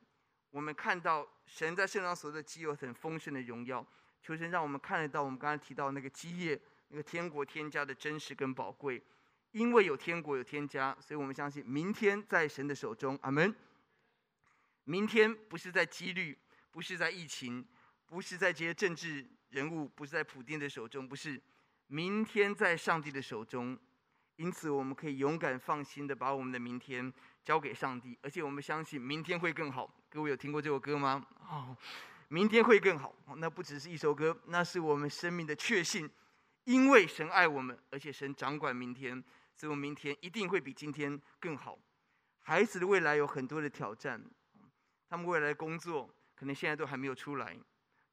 我们看到神在圣上所的基有很丰盛的荣耀。求神让我们看得到我们刚才提到那个基业，那个天国天家的真实跟宝贵。因为有天国有天家，所以我们相信明天在神的手中。阿门。明天不是在几率，不是在疫情，不是在这些政治人物，不是在普丁的手中，不是。明天在上帝的手中，因此我们可以勇敢放心的把我们的明天交给上帝，而且我们相信明天会更好。各位有听过这首歌吗？哦，明天会更好。那不只是一首歌，那是我们生命的确信，因为神爱我们，而且神掌管明天，所以我们明天一定会比今天更好。孩子的未来有很多的挑战。他们未来的工作可能现在都还没有出来，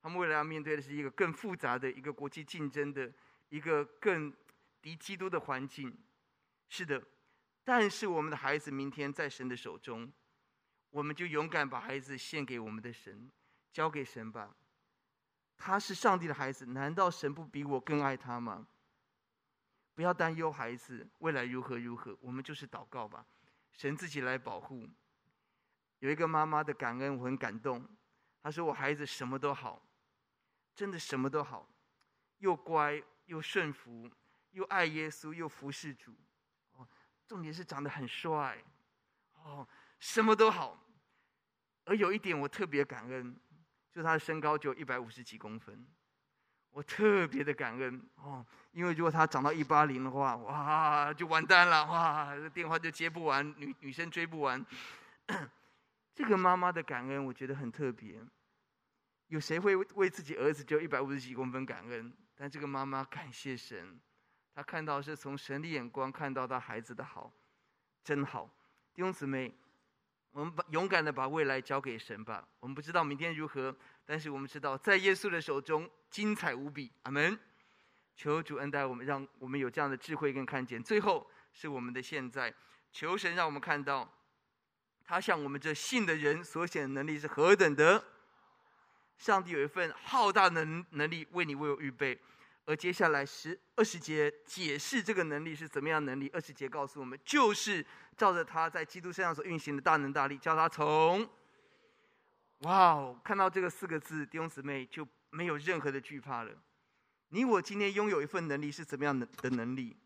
他们未来要面对的是一个更复杂的一个国际竞争的一个更敌基督的环境。是的，但是我们的孩子明天在神的手中，我们就勇敢把孩子献给我们的神，交给神吧。他是上帝的孩子，难道神不比我更爱他吗？不要担忧孩子未来如何如何，我们就是祷告吧，神自己来保护。有一个妈妈的感恩，我很感动。她说：“我孩子什么都好，真的什么都好，又乖又顺服，又爱耶稣，又服侍主。重点是长得很帅，哦，什么都好。而有一点我特别感恩，就是他的身高只有一百五十几公分。我特别的感恩哦，因为如果他长到一八零的话，哇，就完蛋了，哇，电话就接不完，女女生追不完。[COUGHS] 这个妈妈的感恩，我觉得很特别。有谁会为自己儿子只有一百五十几公分感恩？但这个妈妈感谢神，他看到是从神的眼光看到他孩子的好，真好。弟兄姊妹，我们把勇敢的把未来交给神吧。我们不知道明天如何，但是我们知道在耶稣的手中精彩无比。阿门。求主恩待我们，让我们有这样的智慧跟看见。最后是我们的现在，求神让我们看到。他向我们这信的人所显的能力是何等的！上帝有一份浩大的能力为你为我预备，而接下来十二十节解释这个能力是怎么样能力。二十节告诉我们，就是照着他在基督身上所运行的大能大力，叫他从……哇哦！看到这个四个字，弟兄姊妹就没有任何的惧怕了。你我今天拥有一份能力是怎么样的的能力？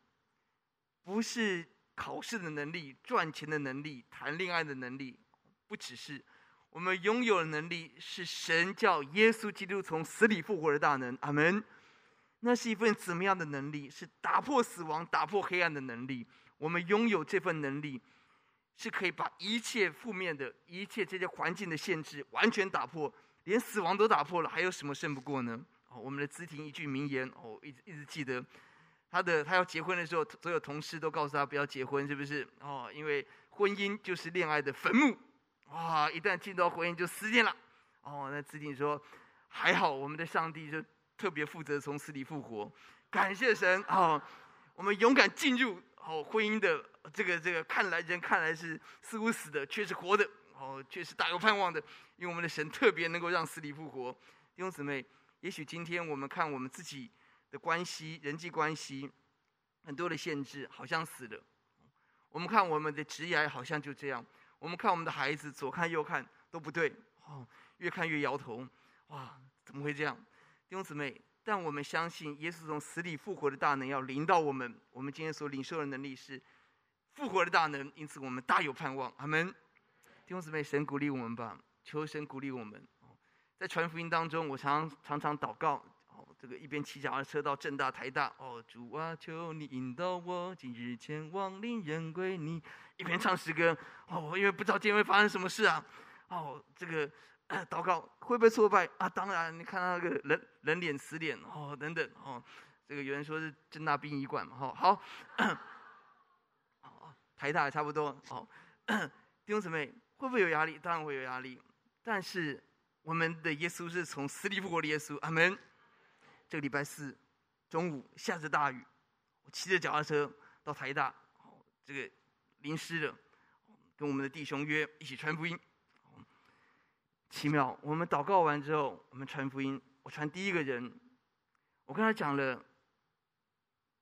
不是。考试的能力、赚钱的能力、谈恋爱的能力，不只是我们拥有的能力，是神叫耶稣基督从死里复活的大能。阿门。那是一份怎么样的能力？是打破死亡、打破黑暗的能力。我们拥有这份能力，是可以把一切负面的一切这些环境的限制完全打破，连死亡都打破了，还有什么胜不过呢？哦，我们的资婷一句名言，哦，一直一直记得。他的他要结婚的时候，所有同事都告诉他不要结婚，是不是？哦，因为婚姻就是恋爱的坟墓，哇！一旦进到婚姻就死定了。哦，那子鼎说，还好我们的上帝就特别负责从死里复活，感谢神。哦，我们勇敢进入哦婚姻的这个这个，看来人看来是似乎死的，却是活的。哦，却是大有盼望的，因为我们的神特别能够让死里复活。弟兄姊妹，也许今天我们看我们自己。的关系、人际关系，很多的限制，好像死了。我们看我们的职业，好像就这样。我们看我们的孩子，左看右看都不对，哦，越看越摇头。哇，怎么会这样？弟兄姊妹，但我们相信，耶稣从死里复活的大能要临到我们。我们今天所领受的能力是复活的大能，因此我们大有盼望。阿门。弟兄姊妹，神鼓励我们吧，求神鼓励我们。在传福音当中，我常常常祷告。这个一边骑脚踏车到正大、台大，哦，主啊，求你引导我，今日前往，令人归你。一边唱诗歌，哦，因为不知道今天会发生什么事啊，哦，这个祷告会不会挫败啊？当然，你看到那个人人脸、死脸，哦，等等，哦，这个有人说是政大殡仪馆嘛，哈、好，哦，台大也差不多，哦，弟兄姊妹，会不会有压力？当然会有压力，但是我们的耶稣是从死里复活的耶稣，阿门。这个礼拜四中午下着大雨，我骑着脚踏车到台大，这个淋湿了，跟我们的弟兄约一起传福音。奇妙，我们祷告完之后，我们传福音。我传第一个人，我跟他讲了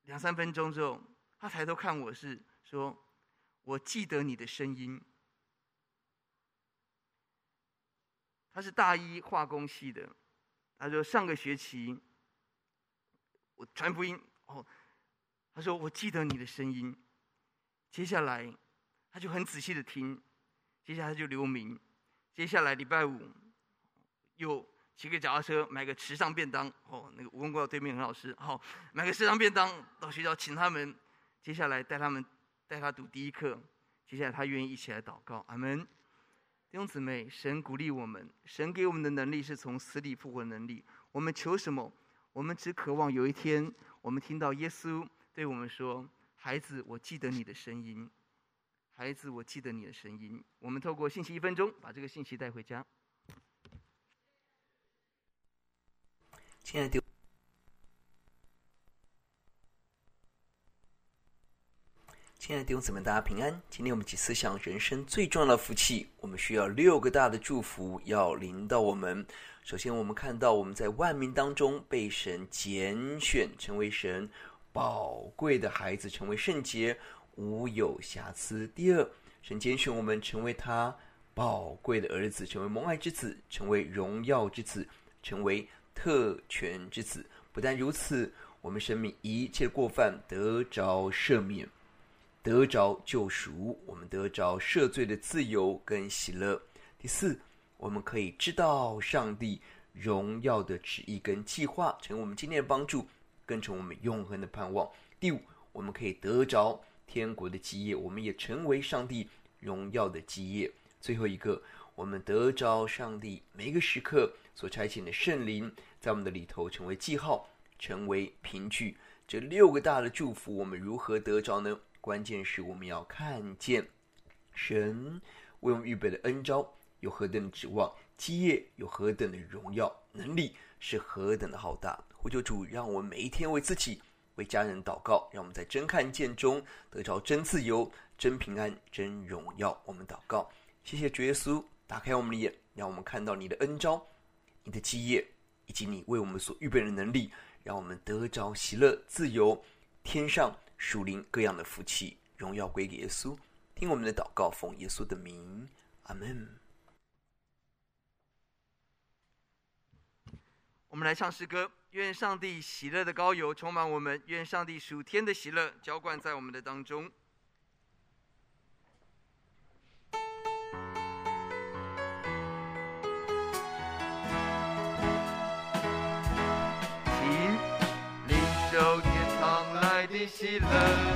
两三分钟之后，他抬头看我是说：“我记得你的声音。”他是大一化工系的，他说上个学期。我传福音哦，他说我记得你的声音。接下来他就很仔细的听，接下来他就留名。接下来礼拜五又骑个脚踏车买个时尚便当哦，那个武功国小对面很好吃，好买个时尚便当到学校请他们。接下来带他们带他读第一课，接下来他愿意一起来祷告。阿门。弟兄姊妹，神鼓励我们，神给我们的能力是从死里复活的能力。我们求什么？我们只渴望有一天，我们听到耶稣对我们说：“孩子，我记得你的声音。孩子，我记得你的声音。”我们透过信息一分钟，把这个信息带回家。亲爱的弟，亲爱的弟兄姊妹，大家平安。今天我们一起思想人生最重要的福气，我们需要六个大的祝福要临到我们。首先，我们看到我们在万民当中被神拣选，成为神宝贵的孩子，成为圣洁，无有瑕疵。第二，神拣选我们成为他宝贵的儿子，成为蒙爱之子，成为荣耀之子，成为特权之子。不但如此，我们生命一切过犯得着赦免，得着救赎，我们得着赦罪的自由跟喜乐。第四。我们可以知道上帝荣耀的旨意跟计划，成为我们今天的帮助，更成为我们永恒的盼望。第五，我们可以得着天国的基业，我们也成为上帝荣耀的基业。最后一个，我们得着上帝每个时刻所差遣的圣灵，在我们的里头成为记号，成为凭据。这六个大的祝福，我们如何得着呢？关键是我们要看见神为我们预备的恩召有何等的指望，基业有何等的荣耀，能力是何等的浩大。呼求主，让我们每一天为自己、为家人祷告，让我们在真看见中得着真自由、真平安、真荣耀。我们祷告，谢谢主耶稣，打开我们的眼，让我们看到你的恩召、你的基业，以及你为我们所预备的能力，让我们得着喜乐、自由、天上。属灵各样的福气，荣耀归给耶稣。听我们的祷告，奉耶稣的名，阿门。我们来唱诗歌，愿上帝喜乐的高油充满我们，愿上帝属天的喜乐浇灌在我们的当中。喜乐，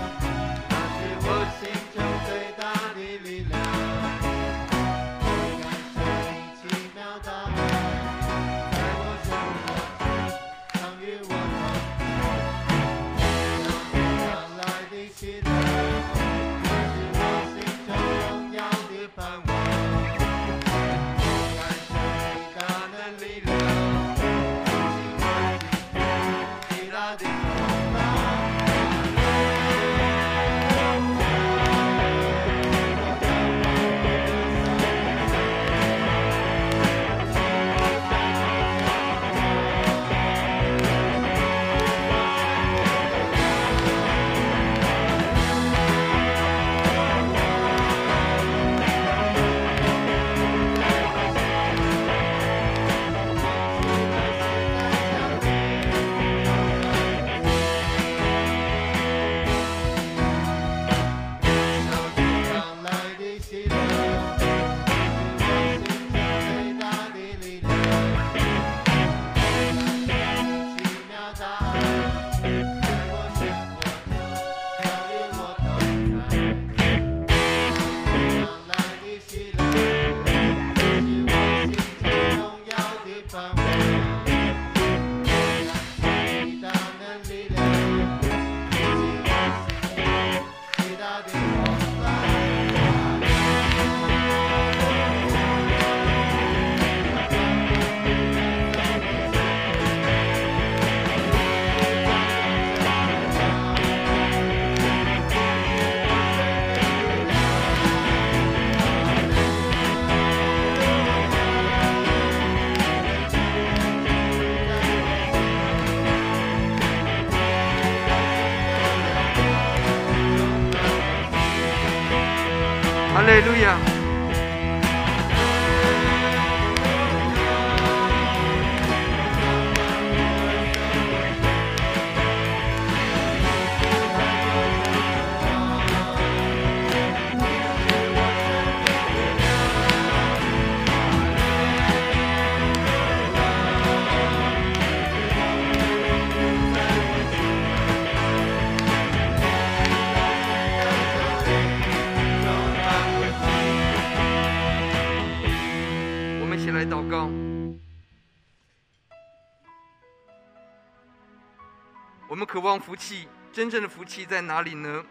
望福气，真正的福气在哪里呢？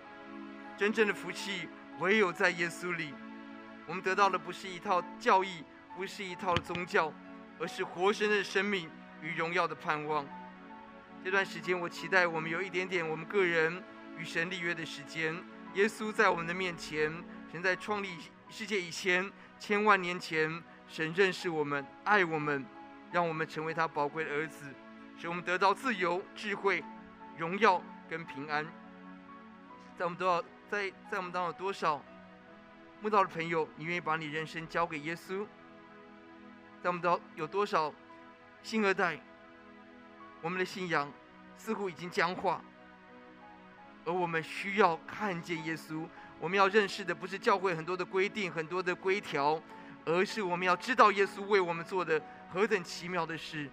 真正的福气唯有在耶稣里。我们得到的不是一套教义，不是一套宗教，而是活生生的生命与荣耀的盼望。这段时间，我期待我们有一点点我们个人与神立约的时间。耶稣在我们的面前，神在创立世界以前，千万年前。神认识我们，爱我们，让我们成为他宝贵的儿子，使我们得到自由、智慧、荣耀跟平安。在我们多少，在在我们当中有多少慕道的朋友，你愿意把你人生交给耶稣？在我们当有多少新二代，我们的信仰似乎已经僵化，而我们需要看见耶稣。我们要认识的不是教会很多的规定、很多的规条。而是我们要知道耶稣为我们做的何等奇妙的事！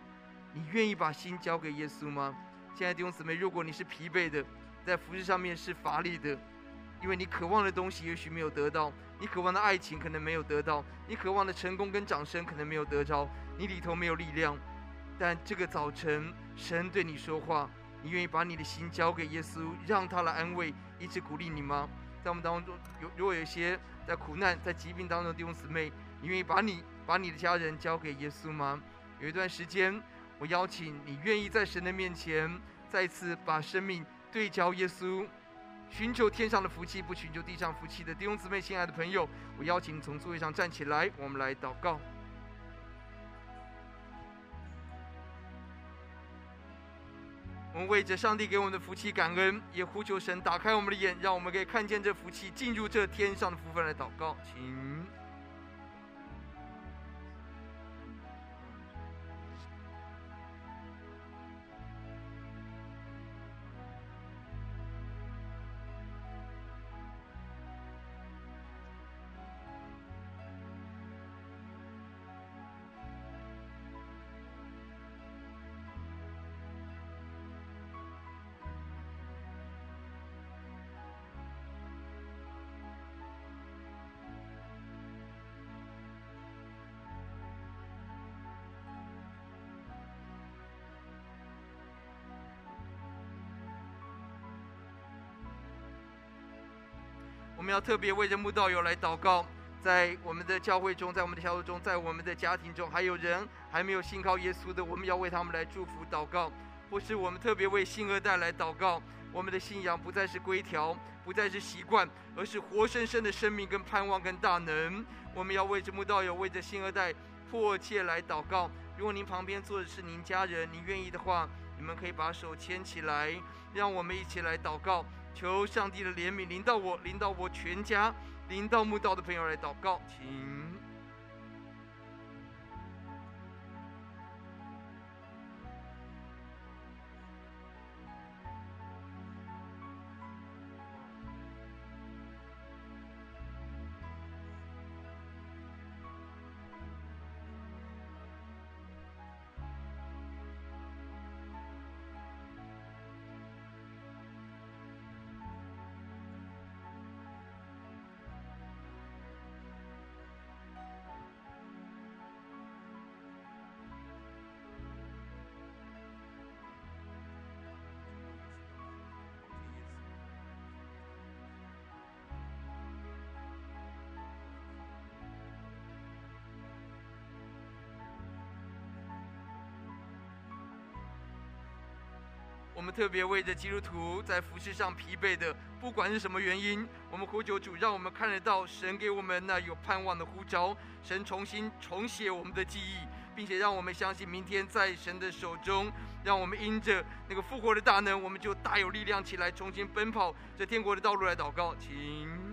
你愿意把心交给耶稣吗？亲爱的弟兄姊妹，如果你是疲惫的，在服事上面是乏力的，因为你渴望的东西也许没有得到，你渴望的爱情可能没有得到，你渴望的成功跟掌声可能没有得着，你里头没有力量。但这个早晨，神对你说话，你愿意把你的心交给耶稣，让他来安慰，一直鼓励你吗？在我们当中，有如果有一些在苦难、在疾病当中的弟兄姊妹，你愿意把你把你的家人交给耶稣吗？有一段时间，我邀请你愿意在神的面前再次把生命对焦耶稣，寻求天上的福气，不寻求地上福气的弟兄姊妹、亲爱的朋友，我邀请你从座位上站起来，我们来祷告。我们为着上帝给我们的福气感恩，也呼求神打开我们的眼，让我们可以看见这福气，进入这天上的福分来祷告，请。要特别为着慕道友来祷告，在我们的教会中，在我们的小组中，在我们的家庭中，还有人还没有信靠耶稣的，我们要为他们来祝福祷告。或是我们特别为新二代来祷告，我们的信仰不再是规条，不再是习惯，而是活生生的生命跟盼望跟大能。我们要为着慕道友，为着新二代迫切来祷告。如果您旁边坐的是您家人，您愿意的话，你们可以把手牵起来，让我们一起来祷告。求上帝的怜悯临到我，临到我全家，临到慕道的朋友来祷告，请。我们特别为着基督徒在服饰上疲惫的，不管是什么原因，我们呼求主，让我们看得到神给我们那有盼望的呼召，神重新重写我们的记忆，并且让我们相信明天在神的手中，让我们因着那个复活的大能，我们就大有力量起来，重新奔跑这天国的道路来祷告，请。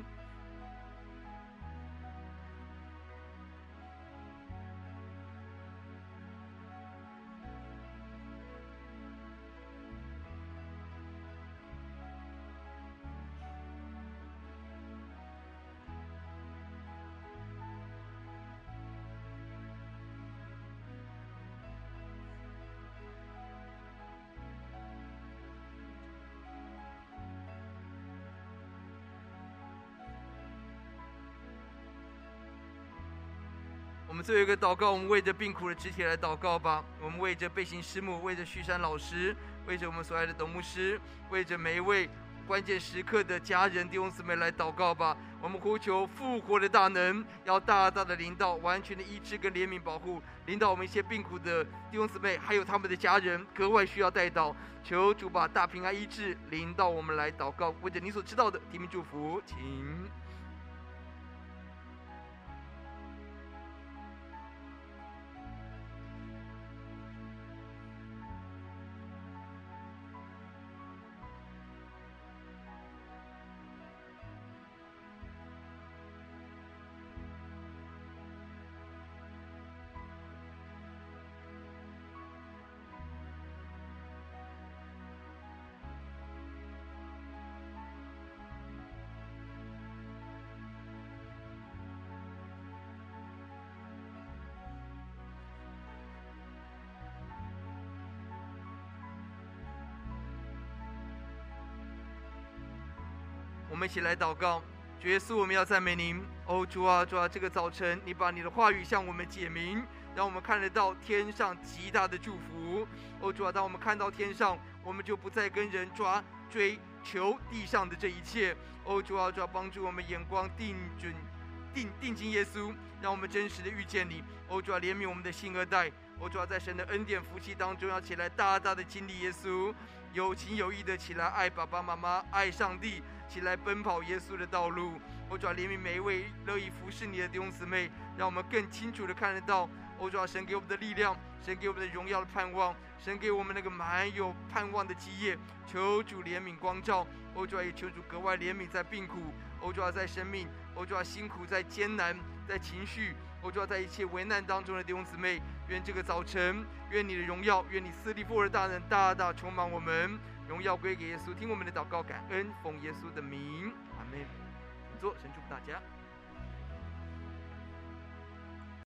最后一个祷告，我们为着病苦的肢体来祷告吧。我们为着背行师母，为着旭山老师，为着我们所爱的董牧师，为着每一位关键时刻的家人弟兄姊妹来祷告吧。我们呼求复活的大能，要大大的临到，完全的医治跟怜悯保护，临到我们一些病苦的弟兄姊妹，还有他们的家人，格外需要带到。求主把大平安医治临到我们来祷告，为着你所知道的提名祝福，请。我们一起来祷告。主耶稣，我们要赞美您。哦，主啊，主啊，这个早晨你把你的话语向我们解明，让我们看得到天上极大的祝福。哦，主啊，当我们看到天上，我们就不再跟人抓追求地上的这一切。哦，主啊，主啊，帮助我们眼光定准、定定睛耶稣，让我们真实的遇见你。哦，主啊，怜悯我们的新二代。哦，主啊，在神的恩典福气当中，要起来大大的经历耶稣，有情有义的起来爱爸爸妈妈，爱上帝。起来奔跑耶稣的道路，我主要怜悯每一位乐意服侍你的弟兄姊妹，让我们更清楚的看得到，我主要神给我们的力量，神给我们的荣耀的盼望，神给我们那个满有盼望的基业，求主怜悯光照，我主要也求主格外怜悯在病苦，我主要在生命，我主要辛苦在艰难，在情绪，我主要在一切危难当中的弟兄姊妹，愿这个早晨，愿你的荣耀，愿你赐力复活的大能大大充满我们。荣耀归给耶稣，听我们的祷告，感恩，奉耶稣的名，阿门。请坐，神祝福大家。